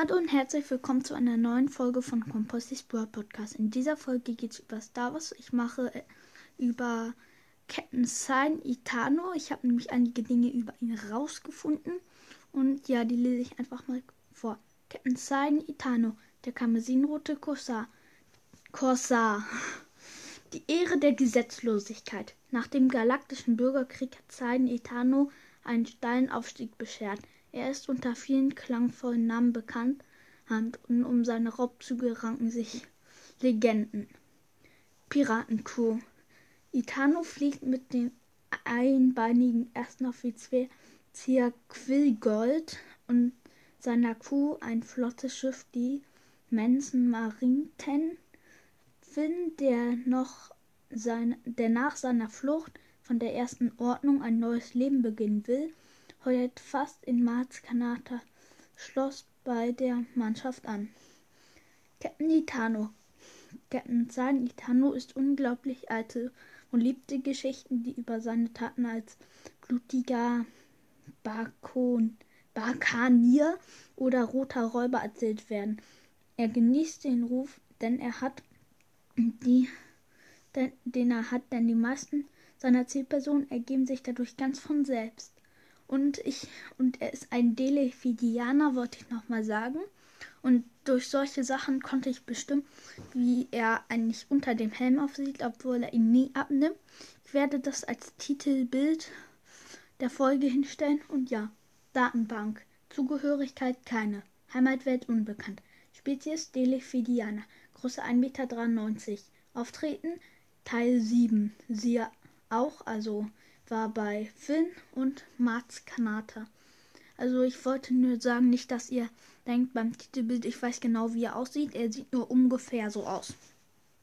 Hallo und herzlich willkommen zu einer neuen Folge von Compostis World Podcast. In dieser Folge geht es über Star Wars. Ich mache äh, über Captain Sign Itano. Ich habe nämlich einige Dinge über ihn rausgefunden. Und ja, die lese ich einfach mal vor. Captain Sign Itano, der karmesinrote Corsar. Corsar. Die Ehre der Gesetzlosigkeit. Nach dem galaktischen Bürgerkrieg hat Sign Itano einen steilen Aufstieg beschert. Er ist unter vielen klangvollen Namen bekannt und um seine Raubzüge ranken sich Legenden. Piratencrew. Itano fliegt mit dem einbeinigen ersten Offizier Quillgold und seiner Crew ein flottes Schiff, die Manson Marinten. Finn, der noch sein, der nach seiner Flucht von der ersten Ordnung ein neues Leben beginnen will, heuert fast in Mars Kanata Schloss bei der Mannschaft an. Captain Itano. Captain San Itano ist unglaublich alte und liebte Geschichten, die über seine Taten als blutiger Bakon, Bakanier oder roter Räuber erzählt werden. Er genießt den Ruf, denn er hat die, den er hat, denn die meisten seiner Zielpersonen ergeben sich dadurch ganz von selbst. Und ich und er ist ein Delefidianer, wollte ich nochmal sagen. Und durch solche Sachen konnte ich bestimmen, wie er eigentlich unter dem Helm aussieht, obwohl er ihn nie abnimmt. Ich werde das als Titelbild der Folge hinstellen. Und ja, Datenbank. Zugehörigkeit keine. Heimatwelt unbekannt. Spezies Delefidianer. Größe 1,93 Meter. Auftreten Teil 7. Siehe auch, also war bei Finn und Mats Kanata. Also ich wollte nur sagen, nicht, dass ihr denkt beim Titelbild, ich weiß genau, wie er aussieht. Er sieht nur ungefähr so aus.